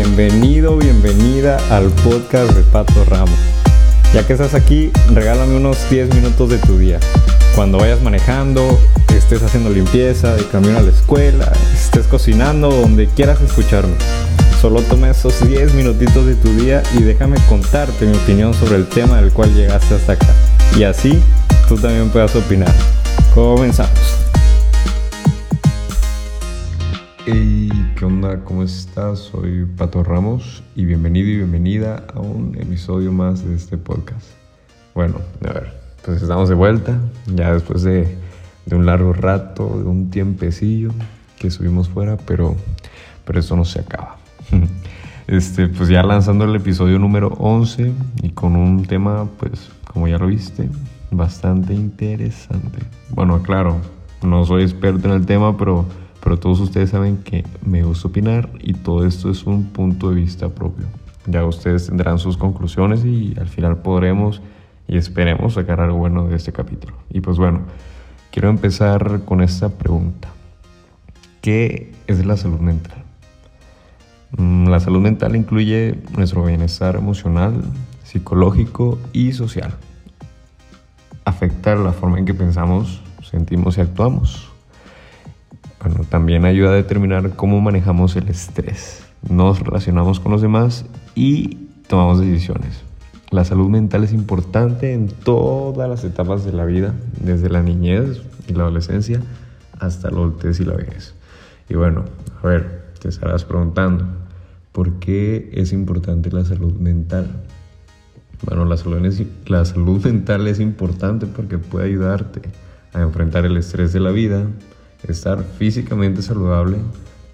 Bienvenido, bienvenida al podcast de Pato Ramos. Ya que estás aquí, regálame unos 10 minutos de tu día. Cuando vayas manejando, estés haciendo limpieza, de camino a la escuela, estés cocinando, donde quieras escucharme. Solo toma esos 10 minutitos de tu día y déjame contarte mi opinión sobre el tema del cual llegaste hasta acá. Y así tú también puedas opinar. Comenzamos. Hey, ¿qué onda? ¿Cómo estás? Soy Pato Ramos y bienvenido y bienvenida a un episodio más de este podcast. Bueno, a ver, pues estamos de vuelta, ya después de, de un largo rato, de un tiempecillo que subimos fuera, pero, pero esto no se acaba. Este, pues ya lanzando el episodio número 11 y con un tema, pues como ya lo viste, bastante interesante. Bueno, claro, no soy experto en el tema, pero pero todos ustedes saben que me gusta opinar y todo esto es un punto de vista propio. Ya ustedes tendrán sus conclusiones y al final podremos y esperemos sacar algo bueno de este capítulo. Y pues bueno, quiero empezar con esta pregunta. ¿Qué es la salud mental? Mm, la salud mental incluye nuestro bienestar emocional, psicológico y social. Afecta la forma en que pensamos, sentimos y actuamos también ayuda a determinar cómo manejamos el estrés, nos relacionamos con los demás y tomamos decisiones. La salud mental es importante en todas las etapas de la vida, desde la niñez y la adolescencia hasta la adultez y la vejez. Y bueno, a ver, te estarás preguntando, ¿por qué es importante la salud mental? Bueno, la salud, la salud mental es importante porque puede ayudarte a enfrentar el estrés de la vida, estar físicamente saludable,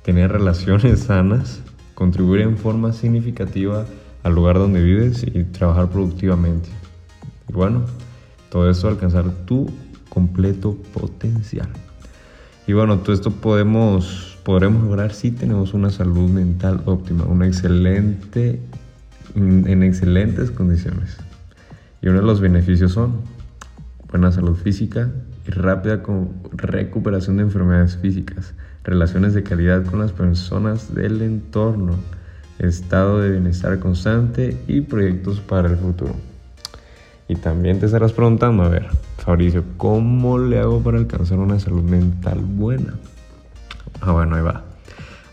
tener relaciones sanas, contribuir en forma significativa al lugar donde vives y trabajar productivamente. Y bueno, todo esto alcanzar tu completo potencial. Y bueno, todo esto podemos, podremos lograr si tenemos una salud mental óptima, una excelente, en excelentes condiciones. Y uno de los beneficios son buena salud física, y rápida recuperación de enfermedades físicas, relaciones de calidad con las personas del entorno, estado de bienestar constante y proyectos para el futuro. Y también te estarás preguntando, a ver, Fabricio, ¿cómo le hago para alcanzar una salud mental buena? Ah, bueno, ahí va.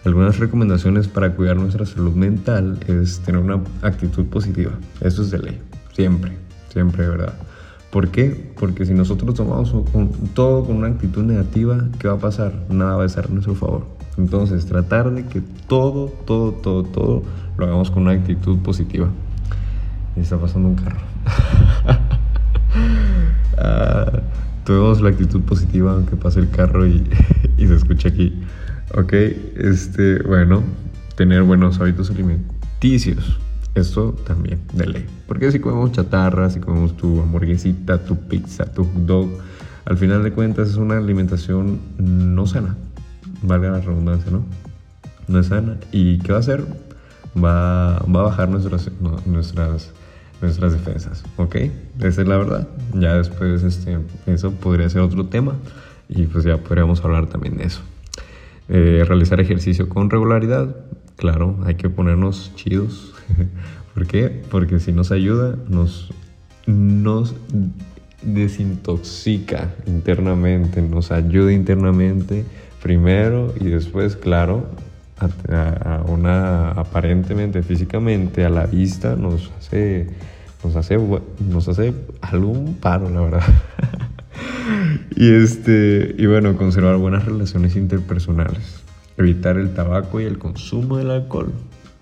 Algunas recomendaciones para cuidar nuestra salud mental es tener una actitud positiva. Eso es de ley, siempre, siempre, de verdad. ¿Por qué? Porque si nosotros tomamos todo con una actitud negativa, ¿qué va a pasar? Nada va a estar a nuestro favor. Entonces, tratar de que todo, todo, todo, todo lo hagamos con una actitud positiva. Y está pasando un carro. uh, la actitud positiva aunque pase el carro y, se escuche aquí. Ok, este, bueno, tener buenos hábitos alimenticios. Esto también, de ley. Porque si comemos chatarra, si comemos tu hamburguesita, tu pizza, tu hot dog, al final de cuentas es una alimentación no sana. Valga la redundancia, ¿no? No es sana. ¿Y qué va a hacer? Va, va a bajar nuestras, nuestras, nuestras defensas, ¿ok? Esa es la verdad. Ya después este, eso podría ser otro tema y pues ya podríamos hablar también de eso. Eh, realizar ejercicio con regularidad, claro, hay que ponernos chidos, ¿Por qué? Porque si nos ayuda, nos, desintoxica internamente, nos ayuda internamente primero y después, claro, a, una aparentemente físicamente a la vista nos hace nos hace nos hace algún paro la verdad. Y este y bueno conservar buenas relaciones interpersonales evitar el tabaco y el consumo del alcohol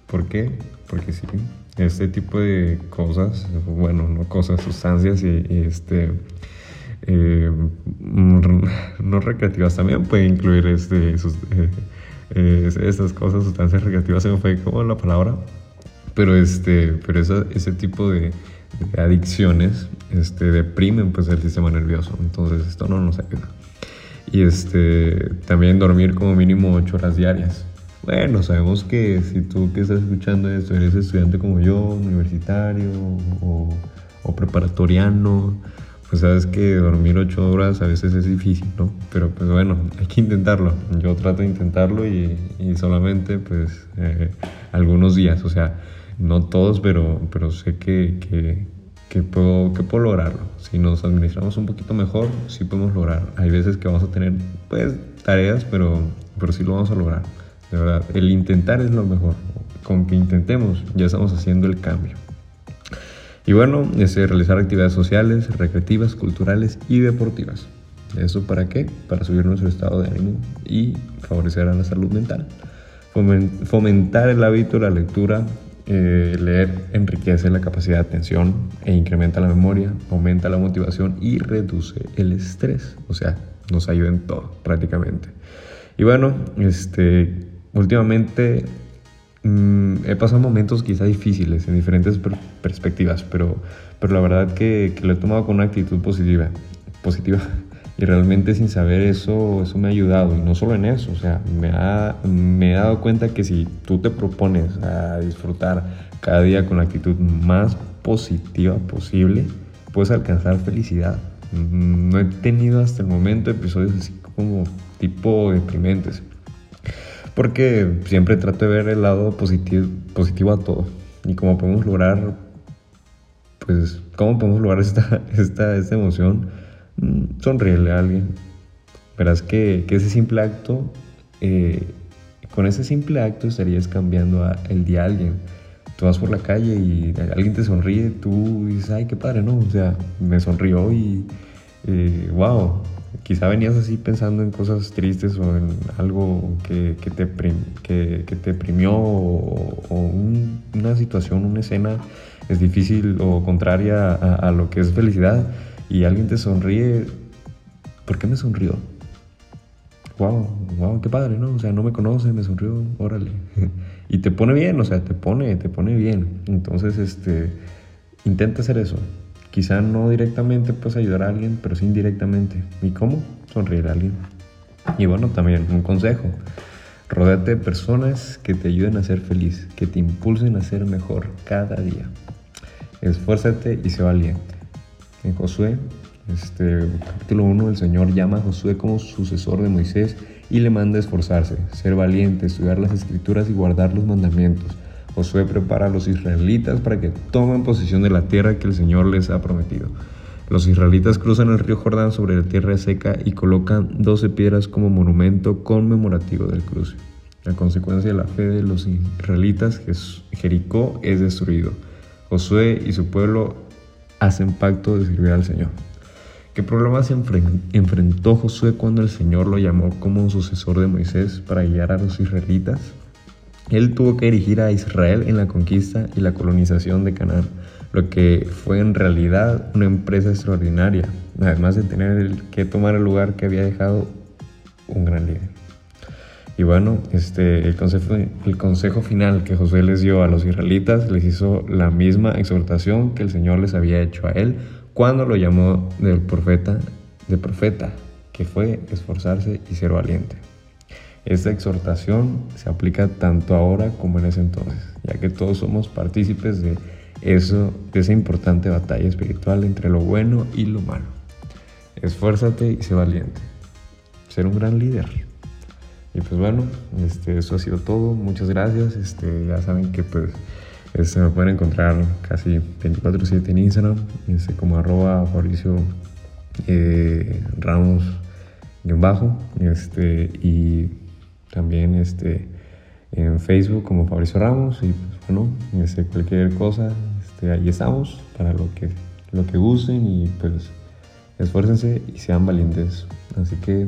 ¿por qué? porque sí, este tipo de cosas, bueno, no cosas, sustancias y, este, eh, no recreativas también puede incluir este, sus, eh, estas cosas, sustancias recreativas, se me fue como la palabra, pero, este, pero ese tipo de, adicciones este, deprimen pues, el sistema nervioso, entonces esto no nos ayuda. Y este, también dormir como mínimo 8 horas diarias. Bueno, sabemos que si tú que estás escuchando esto eres estudiante como yo, universitario o, preparatoriano, pues sabes que dormir ocho horas a veces es difícil, ¿no? Pero pues bueno, hay que intentarlo. Yo trato de intentarlo y, solamente pues eh, algunos días, o sea, no todos, pero, pero sé que, que, que, puedo, que puedo lograrlo. Si nos administramos un poquito mejor, sí podemos lograr. Hay veces que vamos a tener pues tareas, pero, pero sí lo vamos a lograr. De verdad, el intentar es lo mejor. Con que intentemos, ya estamos haciendo el cambio. Y bueno, es realizar actividades sociales, recreativas, culturales y deportivas. ¿Eso para qué? Para subir nuestro estado de ánimo y favorecer a la salud mental. Fomentar el hábito de la lectura, eh, leer enriquece la capacidad de atención e incrementa la memoria, aumenta la motivación y reduce el estrés. O sea, nos ayuda en todo prácticamente. Y bueno, este, últimamente Mm, he pasado momentos quizá difíciles en diferentes perspectivas, pero, pero la verdad que, que, lo he tomado con una actitud positiva, positiva. Y realmente sin saber eso, eso me ha ayudado. Y no solo en eso, o sea, me, ha, me he dado cuenta que si tú te propones a disfrutar cada día con la actitud más positiva posible, puedes alcanzar felicidad. No he tenido hasta el momento episodios así como tipo deprimentes porque siempre trato de ver el lado positivo, positivo a todo. Y cómo podemos lograr, pues, cómo podemos lograr esta, esta, esta emoción, mm, sonreírle a alguien. Verás que, que ese simple acto, eh, con ese simple acto estarías cambiando el día a alguien. Tú vas por la calle y alguien te sonríe, tú dices, ay, qué padre, ¿no? O sea, me sonrió y, wow, quizá venías así pensando en cosas tristes o en algo que, que te, que, que, te primió o, una situación, una escena es difícil o contraria a, lo que es felicidad y alguien te sonríe, ¿por qué me sonrió? Wow, wow, qué padre, ¿no? O sea, no me conoce, me sonrió, órale. y te pone bien, o sea, te pone, te pone bien. Entonces, este, intenta hacer eso. Quizá no directamente puedes ayudar a alguien, pero sí indirectamente. ¿Y cómo? Sonreír a alguien. Y bueno, también un consejo. Rodate de personas que te ayuden a ser feliz, que te impulsen a ser mejor cada día. Esfuérzate y sé valiente. En Josué, este, capítulo 1, el Señor llama a Josué como sucesor de Moisés y le manda a esforzarse, ser valiente, estudiar las escrituras y guardar los mandamientos Josué prepara a los israelitas para que tomen posesión de la tierra que el Señor les ha prometido. Los israelitas cruzan el río Jordán sobre la tierra seca y colocan 12 piedras como monumento conmemorativo del cruce. La consecuencia de la fe de los israelitas, Jericó es destruido. Josué y su pueblo hacen pacto de servir al Señor. ¿Qué problemas enfrentó Josué cuando el Señor lo llamó como sucesor de Moisés para guiar a los israelitas? Él tuvo que dirigir a Israel en la conquista y la colonización de Canaán, lo que fue en realidad una empresa extraordinaria, además de tener que tomar el lugar que había dejado un gran líder. Y bueno, este, el, consejo, el consejo final que Josué les dio a los israelitas les hizo la misma exhortación que el Señor les había hecho a él cuando lo llamó del profeta, de profeta, que fue esforzarse y ser valiente. Esta exhortación se aplica tanto ahora como en ese entonces, ya que todos somos partícipes de eso, de esa importante batalla espiritual entre lo bueno y lo malo. Esfuérzate y sé valiente. Ser un gran líder. Y pues bueno, este, eso ha sido todo. Muchas gracias. Este, ya saben que pues este, me pueden encontrar casi 24/7 en Instagram, este, como arroba Mauricio eh, Ramos bajo. Este, y también este, en Facebook como Fabricio Ramos y pues bueno, este, cualquier cosa, este, ahí estamos para lo que, lo que gusten y pues esfuércense y sean valientes. Así que